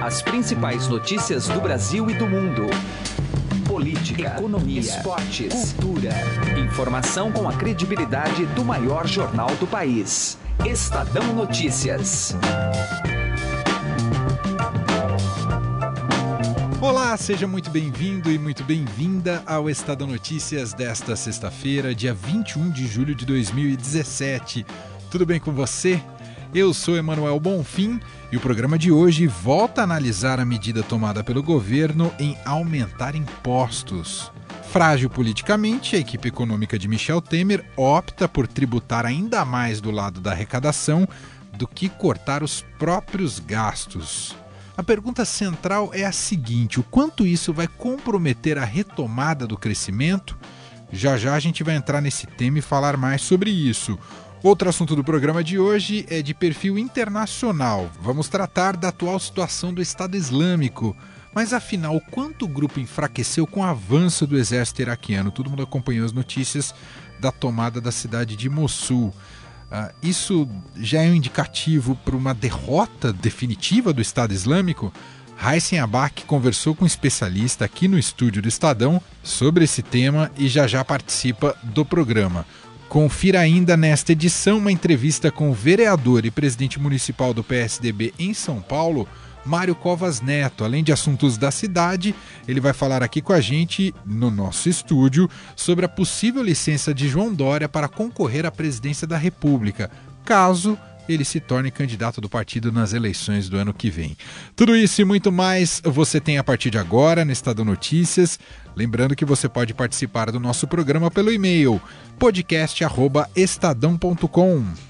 As principais notícias do Brasil e do mundo. Política, economia, esportes, cultura. Informação com a credibilidade do maior jornal do país. Estadão Notícias. Olá, seja muito bem-vindo e muito bem-vinda ao Estadão Notícias desta sexta-feira, dia 21 de julho de 2017. Tudo bem com você? Eu sou Emanuel Bonfim e o programa de hoje volta a analisar a medida tomada pelo governo em aumentar impostos. Frágil politicamente, a equipe econômica de Michel Temer opta por tributar ainda mais do lado da arrecadação do que cortar os próprios gastos. A pergunta central é a seguinte: o quanto isso vai comprometer a retomada do crescimento? Já já a gente vai entrar nesse tema e falar mais sobre isso. Outro assunto do programa de hoje é de perfil internacional. Vamos tratar da atual situação do Estado Islâmico. Mas afinal, quanto o grupo enfraqueceu com o avanço do exército iraquiano? Todo mundo acompanhou as notícias da tomada da cidade de Mossul. Uh, isso já é um indicativo para uma derrota definitiva do Estado Islâmico? Heisen Abak conversou com um especialista aqui no estúdio do Estadão sobre esse tema e já já participa do programa. Confira ainda nesta edição uma entrevista com o vereador e presidente municipal do PSDB em São Paulo, Mário Covas Neto. Além de assuntos da cidade, ele vai falar aqui com a gente, no nosso estúdio, sobre a possível licença de João Dória para concorrer à presidência da República, caso ele se torne candidato do partido nas eleições do ano que vem. Tudo isso e muito mais você tem a partir de agora no Estado Notícias. Lembrando que você pode participar do nosso programa pelo e-mail podcast@estadão.com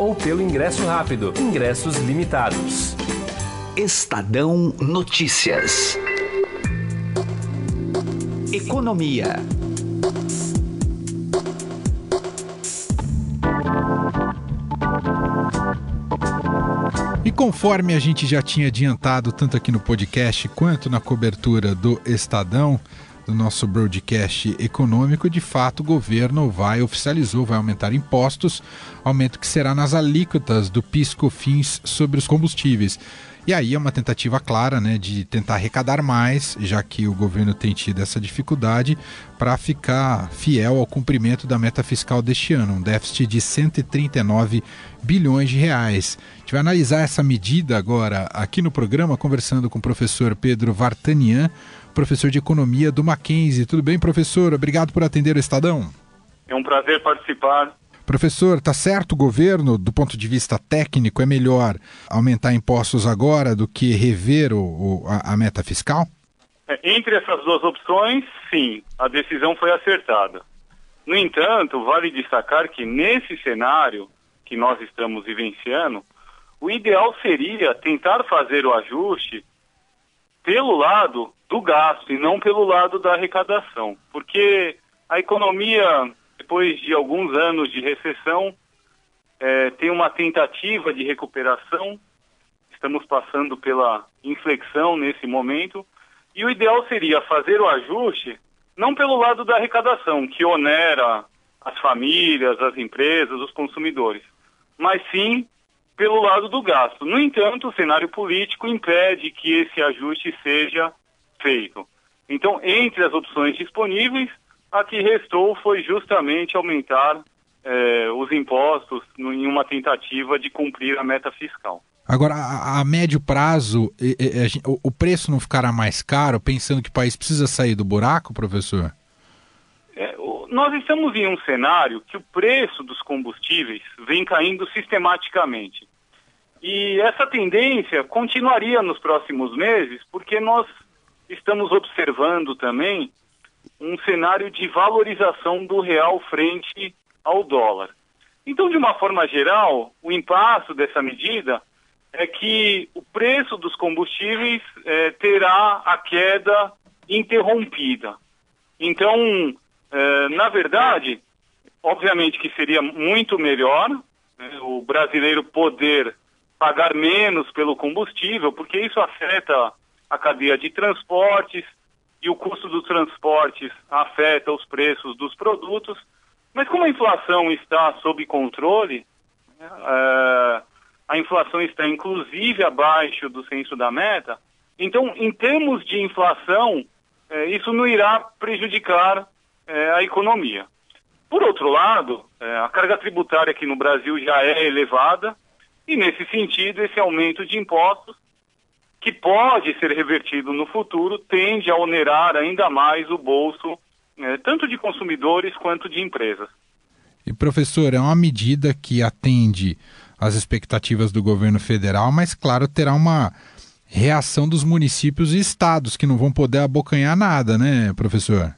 ou pelo ingresso rápido. Ingressos limitados. Estadão Notícias. Economia. E conforme a gente já tinha adiantado tanto aqui no podcast quanto na cobertura do Estadão, do nosso broadcast econômico, de fato o governo vai, oficializou, vai aumentar impostos, aumento que será nas alíquotas do PIS/COFINS sobre os combustíveis. E aí é uma tentativa clara né, de tentar arrecadar mais, já que o governo tem tido essa dificuldade, para ficar fiel ao cumprimento da meta fiscal deste ano, um déficit de 139 bilhões de reais. A gente vai analisar essa medida agora aqui no programa, conversando com o professor Pedro Vartanian, professor de economia do Mackenzie. Tudo bem, professor? Obrigado por atender o Estadão. É um prazer participar. Professor, tá certo o governo, do ponto de vista técnico, é melhor aumentar impostos agora do que rever o, o, a, a, meta fiscal? É, entre essas duas opções, sim, a decisão foi acertada. No entanto, vale destacar que nesse cenário que nós estamos vivenciando, o ideal seria tentar fazer o ajuste pelo lado do gasto e não pelo lado da arrecadação, porque a economia, depois de alguns anos de recessão, é, tem uma tentativa de recuperação. Estamos passando pela inflexão nesse momento e o ideal seria fazer o ajuste não pelo lado da arrecadação, que onera as famílias, as empresas, os consumidores, mas sim pelo lado do gasto. No entanto, o cenário político impede que esse ajuste seja feito. Então, entre as opções disponíveis, a que restou foi justamente aumentar eh, os impostos em uma tentativa de cumprir a meta fiscal. Agora, a, a médio prazo, o preço não ficará mais caro, pensando que o país precisa sair do buraco, professor? É, o, nós estamos em um cenário que o preço dos combustíveis vem caindo sistematicamente. E essa tendência continuaria nos próximos meses, porque nós estamos observando também um cenário de valorização do real frente ao dólar. Então, de uma forma geral, o impasse dessa medida é que o preço dos combustíveis é, terá a queda interrompida. Então, é, na verdade, obviamente que seria muito melhor né, o brasileiro poder pagar menos pelo combustível, porque isso afeta a cadeia de transportes e o custo dos transportes afeta os preços dos produtos. Mas como a inflação está sob controle, é, a inflação está inclusive abaixo do censo da meta, então, em termos de inflação, é, isso não irá prejudicar é, a economia. Por outro lado, a carga tributária aqui no Brasil já é elevada e, nesse sentido, esse aumento de impostos, que pode ser revertido no futuro, tende a onerar ainda mais o bolso, é, tanto de consumidores quanto de empresas. E, professor, é uma medida que atende às expectativas do governo federal, mas, claro, terá uma reação dos municípios e estados que não vão poder abocanhar nada, né, professor?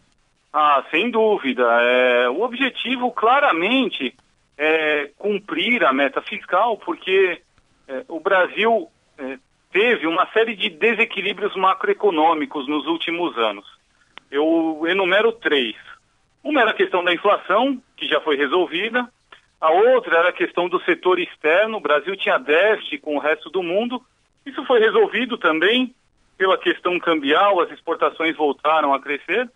Ah, sem dúvida. É, o objetivo claramente é cumprir a meta fiscal, porque é, o Brasil é, teve uma série de desequilíbrios macroeconômicos nos últimos anos. Eu enumero três. Uma era a questão da inflação, que já foi resolvida. A outra era a questão do setor externo. O Brasil tinha déficit com o resto do mundo. Isso foi resolvido também pela questão cambial, as exportações voltaram a crescer.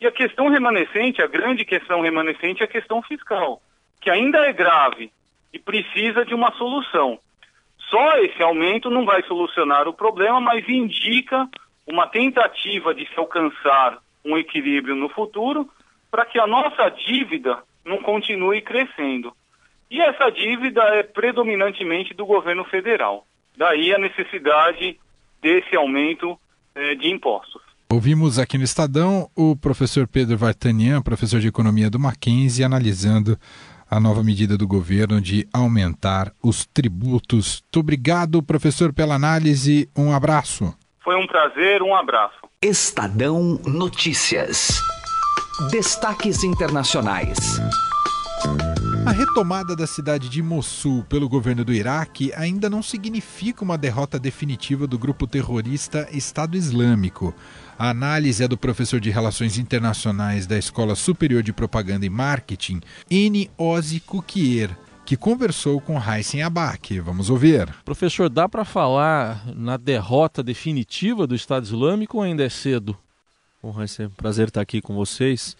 E a questão remanescente, a grande questão remanescente é a questão fiscal, que ainda é grave e precisa de uma solução. Só esse aumento não vai solucionar o problema, mas indica uma tentativa de se alcançar um equilíbrio no futuro para que a nossa dívida não continue crescendo. E essa dívida é predominantemente do governo federal. Daí a necessidade desse aumento eh, de impostos. Ouvimos aqui no Estadão o professor Pedro Vartanian, professor de economia do Mackenzie, analisando a nova medida do governo de aumentar os tributos. Muito obrigado, professor, pela análise. Um abraço. Foi um prazer, um abraço. Estadão Notícias. Destaques internacionais. A retomada da cidade de Mossul pelo governo do Iraque ainda não significa uma derrota definitiva do grupo terrorista Estado Islâmico. A análise é do professor de Relações Internacionais da Escola Superior de Propaganda e Marketing, N. Ozi Kukier, que conversou com Heisen Abak. Vamos ouvir. Professor, dá para falar na derrota definitiva do Estado Islâmico ou ainda é cedo? Bom, Heisen, prazer estar aqui com vocês.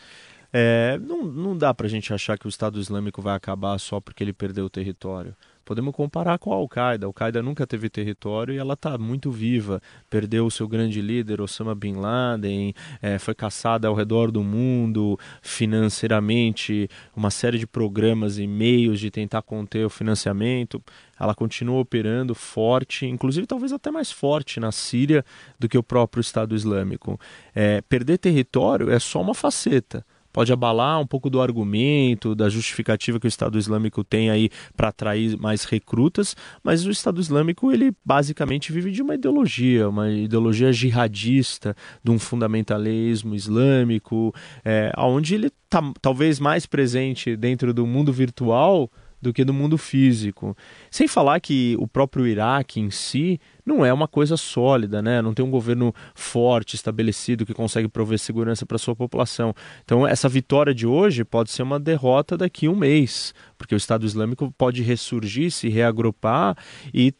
É, não, não dá para a gente achar que o Estado Islâmico vai acabar só porque ele perdeu o território. Podemos comparar com a Al-Qaeda. A Al-Qaeda nunca teve território e ela está muito viva. Perdeu o seu grande líder, Osama Bin Laden, é, foi caçada ao redor do mundo financeiramente, uma série de programas e meios de tentar conter o financiamento. Ela continua operando forte, inclusive talvez até mais forte na Síria do que o próprio Estado Islâmico. É, perder território é só uma faceta pode abalar um pouco do argumento, da justificativa que o Estado Islâmico tem aí para atrair mais recrutas, mas o Estado Islâmico ele basicamente vive de uma ideologia, uma ideologia jihadista, de um fundamentalismo islâmico, é, onde ele está talvez mais presente dentro do mundo virtual do que do mundo físico. Sem falar que o próprio Iraque em si não é uma coisa sólida, né? Não tem um governo forte, estabelecido, que consegue prover segurança para sua população. Então, essa vitória de hoje pode ser uma derrota daqui a um mês, porque o Estado Islâmico pode ressurgir, se reagrupar e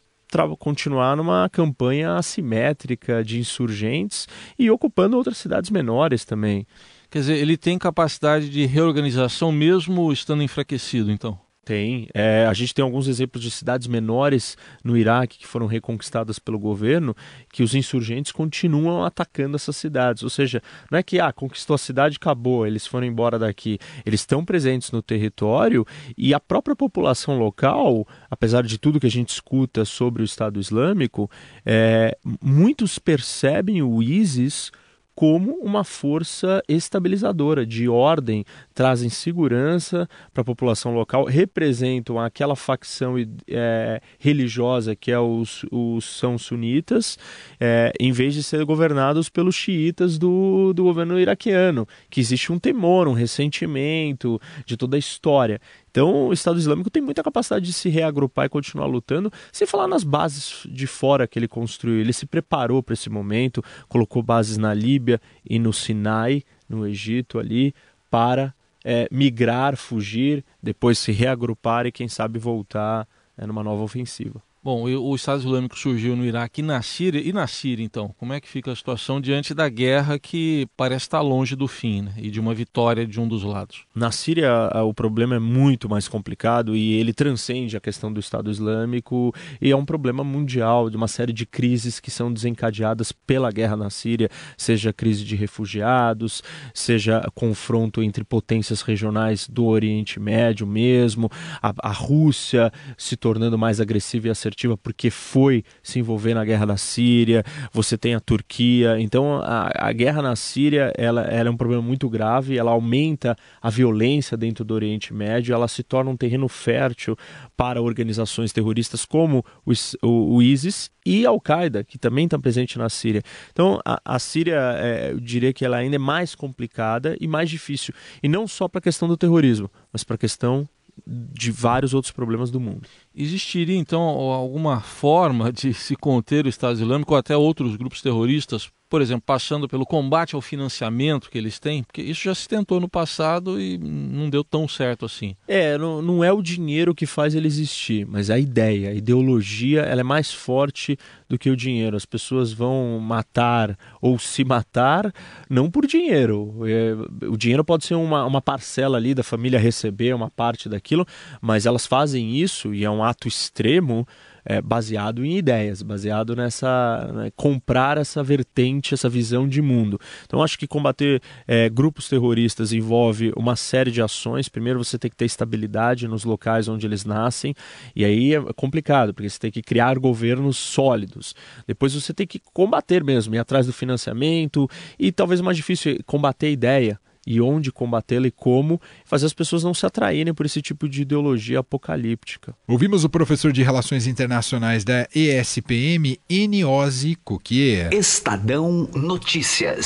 continuar numa campanha assimétrica de insurgentes e ocupando outras cidades menores também. Quer dizer, ele tem capacidade de reorganização mesmo estando enfraquecido, então? Tem. É, a gente tem alguns exemplos de cidades menores no Iraque que foram reconquistadas pelo governo, que os insurgentes continuam atacando essas cidades. Ou seja, não é que ah, conquistou a cidade acabou, eles foram embora daqui. Eles estão presentes no território e a própria população local, apesar de tudo que a gente escuta sobre o Estado Islâmico, é, muitos percebem o ISIS como uma força estabilizadora de ordem, trazem segurança para a população local, representam aquela facção é, religiosa que é os, os são sunitas, é, em vez de ser governados pelos xiitas do, do governo iraquiano, que existe um temor, um ressentimento de toda a história. Então, o Estado Islâmico tem muita capacidade de se reagrupar e continuar lutando, sem falar nas bases de fora que ele construiu. Ele se preparou para esse momento, colocou bases na Líbia e no Sinai, no Egito ali, para é, migrar, fugir, depois se reagrupar e quem sabe voltar é, numa nova ofensiva. Bom, o Estado Islâmico surgiu no Iraque e na Síria. E na Síria, então, como é que fica a situação diante da guerra que parece estar longe do fim né? e de uma vitória de um dos lados? Na Síria, o problema é muito mais complicado e ele transcende a questão do Estado Islâmico e é um problema mundial de uma série de crises que são desencadeadas pela guerra na Síria, seja crise de refugiados, seja confronto entre potências regionais do Oriente Médio mesmo, a, a Rússia se tornando mais agressiva e assertiva porque foi se envolver na guerra da Síria, você tem a Turquia. Então a, a guerra na Síria ela, ela, é um problema muito grave, ela aumenta a violência dentro do Oriente Médio, ela se torna um terreno fértil para organizações terroristas como o, o, o ISIS e a Al-Qaeda, que também está presente na Síria. Então a, a Síria, é, eu diria que ela ainda é mais complicada e mais difícil. E não só para a questão do terrorismo, mas para a questão de vários outros problemas do mundo. Existiria então alguma forma de se conter o Estado Islâmico ou até outros grupos terroristas por exemplo, passando pelo combate ao financiamento que eles têm, porque isso já se tentou no passado e não deu tão certo assim. É, não, não é o dinheiro que faz ele existir, mas a ideia, a ideologia, ela é mais forte do que o dinheiro. As pessoas vão matar ou se matar não por dinheiro. É, o dinheiro pode ser uma, uma parcela ali da família receber uma parte daquilo, mas elas fazem isso e é um ato extremo é, baseado em ideias, baseado nessa né, comprar essa vertente, essa visão de mundo. Então acho que combater é, grupos terroristas envolve uma série de ações. Primeiro você tem que ter estabilidade nos locais onde eles nascem e aí é complicado porque você tem que criar governos sólidos. Depois você tem que combater mesmo, ir atrás do financiamento e talvez mais difícil combater a ideia e onde combatê-la e como, fazer as pessoas não se atraírem por esse tipo de ideologia apocalíptica. Ouvimos o professor de Relações Internacionais da ESPM, Eniose Coquier. Estadão Notícias.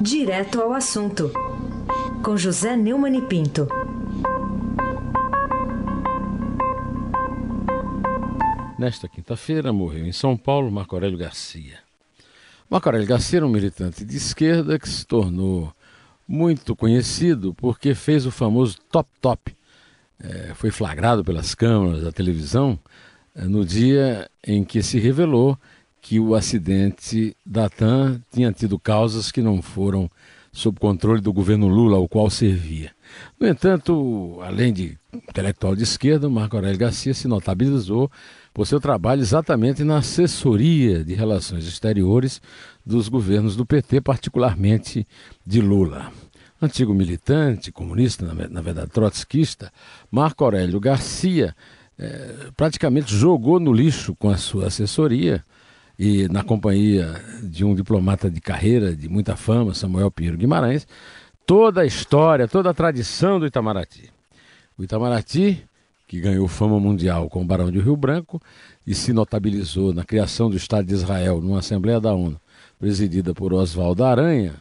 Direto ao assunto, com José Neumann e Pinto. Nesta quinta-feira morreu em São Paulo Marco Aurélio Garcia. Marco Aurélio Garcia era um militante de esquerda que se tornou muito conhecido porque fez o famoso Top Top. É, foi flagrado pelas câmeras da televisão é, no dia em que se revelou que o acidente da TAM tinha tido causas que não foram sob controle do governo Lula, ao qual servia. No entanto, além de intelectual de esquerda, Marco Aurélio Garcia se notabilizou por seu trabalho exatamente na assessoria de relações exteriores dos governos do PT, particularmente de Lula. Antigo militante, comunista, na verdade trotskista, Marco Aurélio Garcia eh, praticamente jogou no lixo com a sua assessoria e na companhia de um diplomata de carreira de muita fama, Samuel Pinheiro Guimarães, toda a história, toda a tradição do Itamaraty. O Itamaraty que ganhou fama mundial com o Barão de Rio Branco e se notabilizou na criação do Estado de Israel numa Assembleia da ONU, presidida por Oswaldo Aranha,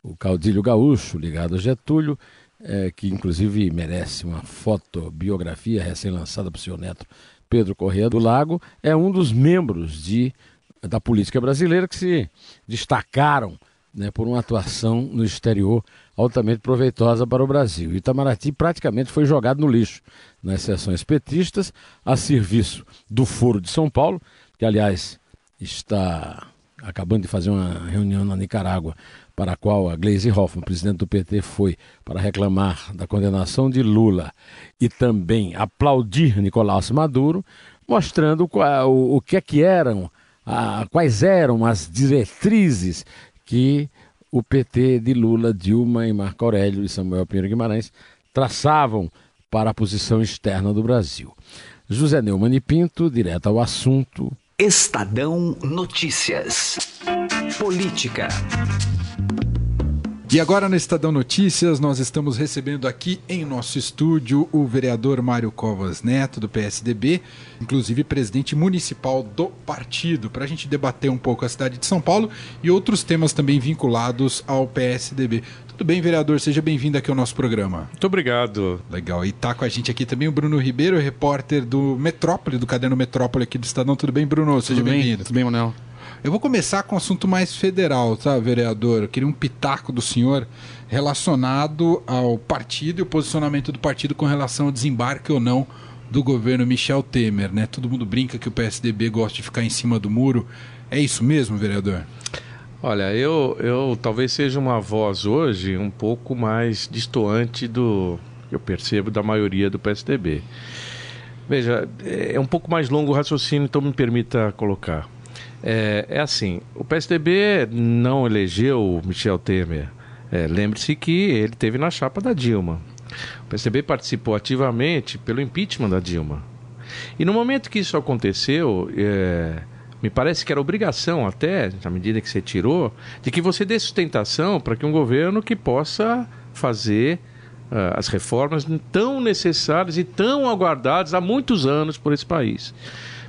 o caudilho gaúcho ligado a Getúlio, é, que inclusive merece uma fotobiografia recém-lançada por seu neto Pedro Corrêa do Lago, é um dos membros de, da política brasileira que se destacaram né, por uma atuação no exterior altamente proveitosa para o Brasil. Itamaraty praticamente foi jogado no lixo nas sessões petistas, a serviço do Foro de São Paulo, que, aliás, está acabando de fazer uma reunião na Nicarágua, para a qual a Gleisi Hoffmann, presidente do PT, foi para reclamar da condenação de Lula e também aplaudir Nicolás Maduro, mostrando o, o que é que eram, a, quais eram as diretrizes que o PT de Lula, Dilma e Marco Aurélio e Samuel Pinheiro Guimarães traçavam para a posição externa do Brasil. José Neumann e Pinto, direto ao assunto. Estadão Notícias. Política. E agora no Estadão Notícias, nós estamos recebendo aqui em nosso estúdio o vereador Mário Covas Neto, do PSDB, inclusive presidente municipal do partido, para a gente debater um pouco a cidade de São Paulo e outros temas também vinculados ao PSDB. Tudo bem, vereador? Seja bem-vindo aqui ao nosso programa. Muito obrigado. Legal. E tá com a gente aqui também o Bruno Ribeiro, repórter do Metrópole, do Caderno Metrópole aqui do Estadão. Tudo bem, Bruno? Seja bem-vindo. Tudo bem, Manuel? Eu vou começar com um assunto mais federal, tá, vereador? Eu queria um pitaco do senhor relacionado ao partido e o posicionamento do partido com relação ao desembarque ou não do governo Michel Temer, né? Todo mundo brinca que o PSDB gosta de ficar em cima do muro. É isso mesmo, vereador? Olha, eu, eu talvez seja uma voz hoje um pouco mais distoante do eu percebo da maioria do PSDB. Veja, é um pouco mais longo o raciocínio, então me permita colocar. É, é assim, o PSDB não elegeu Michel Temer. É, Lembre-se que ele teve na chapa da Dilma. O PSDB participou ativamente pelo impeachment da Dilma. E no momento que isso aconteceu, é, me parece que era obrigação até, na medida que você tirou, de que você dê sustentação para que um governo que possa fazer uh, as reformas tão necessárias e tão aguardadas há muitos anos por esse país.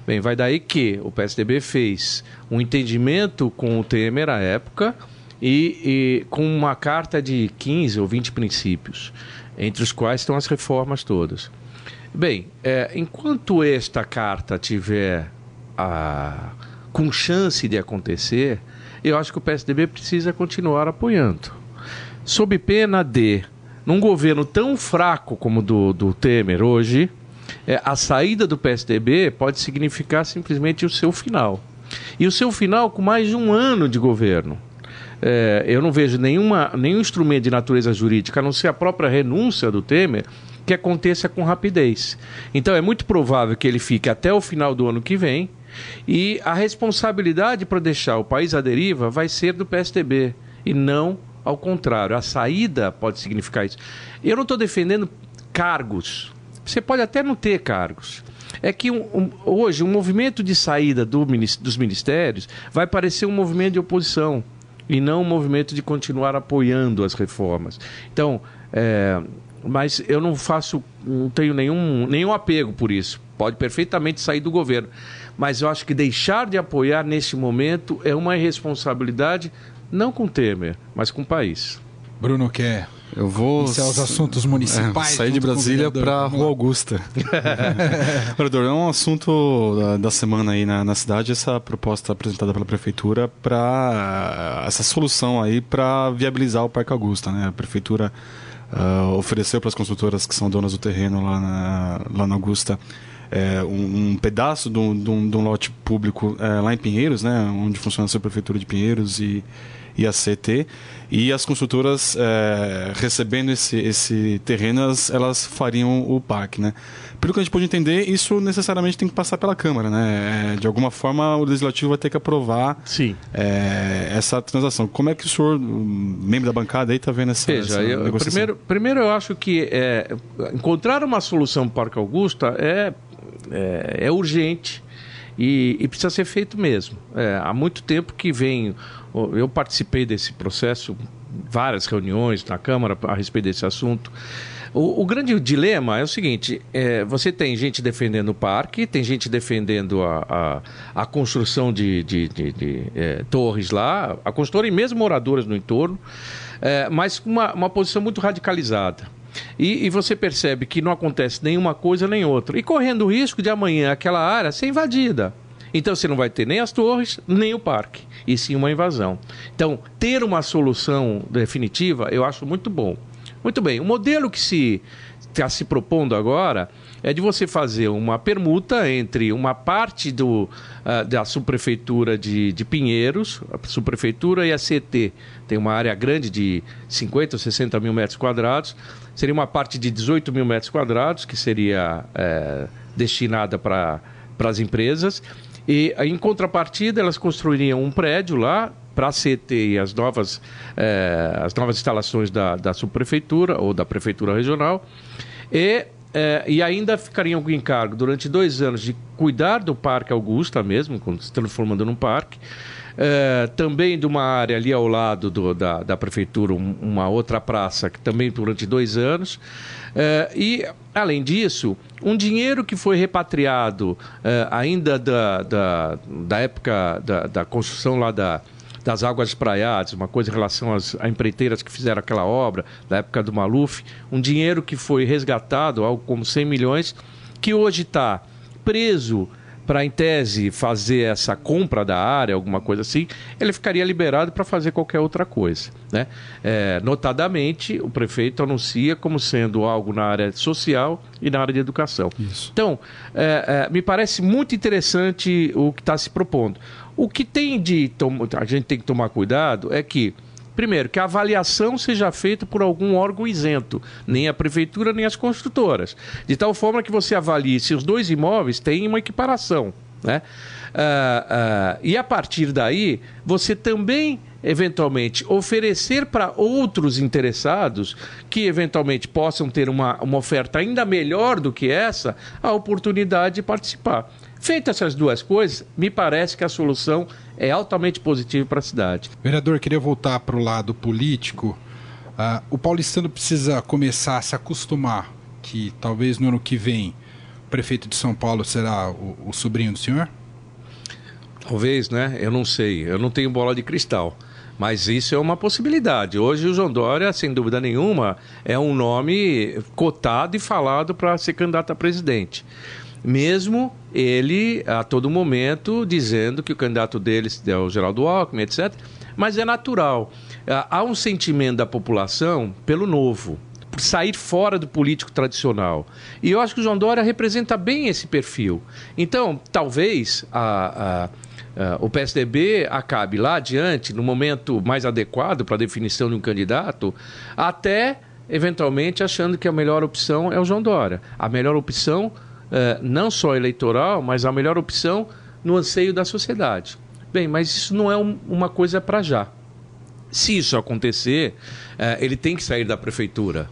Bem, vai daí que o PSDB fez um entendimento com o Temer à época e, e com uma carta de 15 ou 20 princípios entre os quais estão as reformas todas. Bem, é, enquanto esta carta tiver a, com chance de acontecer, eu acho que o PSDB precisa continuar apoiando. Sob pena de, num governo tão fraco como o do, do Temer hoje, é, a saída do PSDB pode significar simplesmente o seu final. E o seu final com mais de um ano de governo é, eu não vejo nenhuma, nenhum instrumento de natureza jurídica, a não ser a própria renúncia do Temer, que aconteça com rapidez. Então é muito provável que ele fique até o final do ano que vem e a responsabilidade para deixar o país à deriva vai ser do PSDB e não ao contrário. A saída pode significar isso. Eu não estou defendendo cargos. Você pode até não ter cargos. É que um, um, hoje um movimento de saída do, dos ministérios vai parecer um movimento de oposição e não um movimento de continuar apoiando as reformas. Então, é, mas eu não faço, não tenho nenhum, nenhum apego por isso. Pode perfeitamente sair do governo. Mas eu acho que deixar de apoiar neste momento é uma irresponsabilidade, não com Temer, mas com o país. Bruno quer eu vou. Isso é os assuntos municipais. É, sair de Brasília para Rua Augusta. Vereador, é um assunto da, da semana aí na, na, cidade, essa proposta apresentada pela prefeitura para essa solução aí para viabilizar o Parque Augusta, né? A prefeitura uh, ofereceu para as construtoras que são donas do terreno lá na, lá na Augusta. É, um, um, pedaço de um, de um, de um lote público é, lá em Pinheiros, né, onde funciona a prefeitura de Pinheiros e, e a CT. E as construtoras é, recebendo esse, esse terreno, elas, elas, fariam o parque, né? Pelo que a gente pode entender, isso necessariamente tem que passar pela Câmara, né? É, de alguma forma, o Legislativo vai ter que aprovar Sim. É, essa transação. Como é que o senhor, membro da bancada, aí está vendo essa, Veja, essa eu, primeiro, primeiro eu acho que é, encontrar uma solução para o Parque Augusta é, é, é urgente e, e, precisa ser feito mesmo. É, há muito tempo que vem eu participei desse processo, várias reuniões na Câmara a respeito desse assunto. O, o grande dilema é o seguinte: é, você tem gente defendendo o parque, tem gente defendendo a, a, a construção de, de, de, de é, torres lá, a construtora e mesmo moradoras no entorno, é, mas com uma, uma posição muito radicalizada. E, e, você percebe que não acontece nenhuma coisa nem outra. E correndo o risco de amanhã aquela área ser invadida. Então você não vai ter nem as torres, nem o parque, e sim uma invasão. Então, ter uma solução definitiva eu acho muito bom. Muito bem, o modelo que se está se propondo agora é de você fazer uma permuta entre uma parte do, uh, da subprefeitura de, de Pinheiros, a subprefeitura e a CT. Tem uma área grande de 50 ou 60 mil metros quadrados. Seria uma parte de 18 mil metros quadrados, que seria é, destinada para as empresas. E em contrapartida, elas construiriam um prédio lá para a CT e as novas, eh, as novas instalações da, da subprefeitura ou da prefeitura regional. E, eh, e ainda ficariam com encargo durante dois anos de cuidar do Parque Augusta mesmo, se transformando num parque. Eh, também de uma área ali ao lado do, da, da prefeitura, um, uma outra praça, que também durante dois anos. Uh, e, além disso, um dinheiro que foi repatriado uh, ainda da, da, da época da, da, construção lá da, das águas espraiadas, uma coisa em relação às a empreiteiras que fizeram aquela obra, da época do Maluf, um dinheiro que foi resgatado, algo como 100 milhões, que hoje está preso para, em tese, fazer essa compra da área, alguma coisa assim, ele ficaria liberado para fazer qualquer outra coisa. Né? É, notadamente, o prefeito anuncia como sendo algo na área social e na área de educação. Isso. Então, é, é, me parece muito interessante o que está se propondo. O que tem de a gente tem que tomar cuidado é que Primeiro, que a avaliação seja feita por algum órgão isento, nem a prefeitura nem as construtoras. De tal forma que você avalie se os dois imóveis têm uma equiparação. Né? Uh, uh, e a partir daí, você também eventualmente oferecer para outros interessados que eventualmente possam ter uma, uma oferta ainda melhor do que essa, a oportunidade de participar. Feitas essas duas coisas, me parece que a solução é altamente positiva para a cidade. Vereador, queria voltar para o lado político. Uh, o paulistano precisa começar a se acostumar que talvez no ano que vem o prefeito de São Paulo será o, o sobrinho do senhor? Talvez, né? Eu não sei. Eu não tenho bola de cristal. Mas isso é uma possibilidade. Hoje o João Dória, sem dúvida nenhuma, é um nome cotado e falado para ser candidato a presidente mesmo ele a todo momento dizendo que o candidato deles é o Geraldo Alckmin, etc. Mas é natural. Há um sentimento da população pelo novo, por sair fora do político tradicional. E eu acho que o João Dória representa bem esse perfil. Então, talvez a, a o PSDB acabe lá adiante, no momento mais adequado para a definição de um candidato, até eventualmente achando que a melhor opção é o João Dória. A melhor opção uh, não só eleitoral, mas a melhor opção no anseio da sociedade. Bem, mas isso não é um, uma coisa para já. Se isso acontecer, uh, ele tem que sair da prefeitura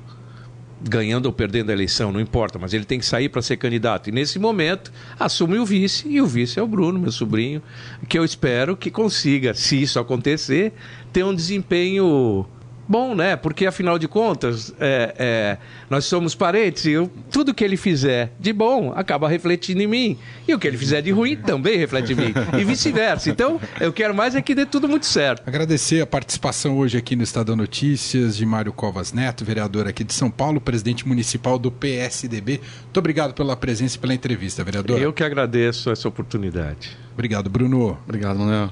ganhando ou perdendo a eleição, não importa, mas ele tem que sair para ser candidato. E nesse momento, assume o vice, e o vice é o Bruno, meu sobrinho, que eu espero que consiga, se isso acontecer, ter um desempenho bom, né? Porque afinal de contas, é, é, nós somos parentes e eu, tudo que ele fizer de bom acaba refletindo em mim. E o que ele fizer de ruim também reflete em mim. E vice-versa. Então, eu quero mais é que dê tudo muito certo. Agradecer a participação hoje aqui no Estadão Notícias de Mário Covas Neto, vereador aqui de São Paulo, presidente municipal do PSDB. Muito obrigado pela presença e pela entrevista, vereador. Eu que agradeço essa oportunidade. Obrigado, Bruno. Obrigado, Manuel.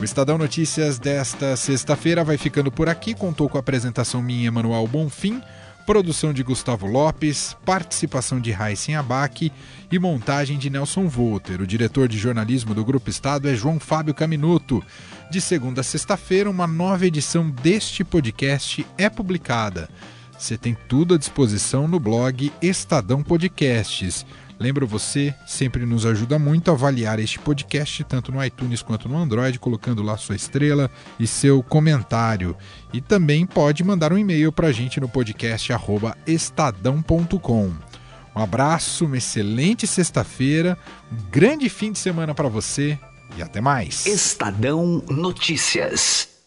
O Estadão Notícias desta sexta-feira vai ficando por aqui. Contou com a apresentação minha, Manuel Bonfim, produção de Gustavo Lopes, participação de Raíssen Abac e montagem de Nelson Volter. O diretor de jornalismo do Grupo Estado é João Fábio Caminuto. De segunda a sexta-feira, uma nova edição deste podcast é publicada. Você tem tudo à disposição no blog Estadão Podcasts. Lembro você, sempre nos ajuda muito a avaliar este podcast, tanto no iTunes quanto no Android, colocando lá sua estrela e seu comentário. E também pode mandar um e-mail para a gente no podcast estadão.com. Um abraço, uma excelente sexta-feira, um grande fim de semana para você e até mais. Estadão Notícias.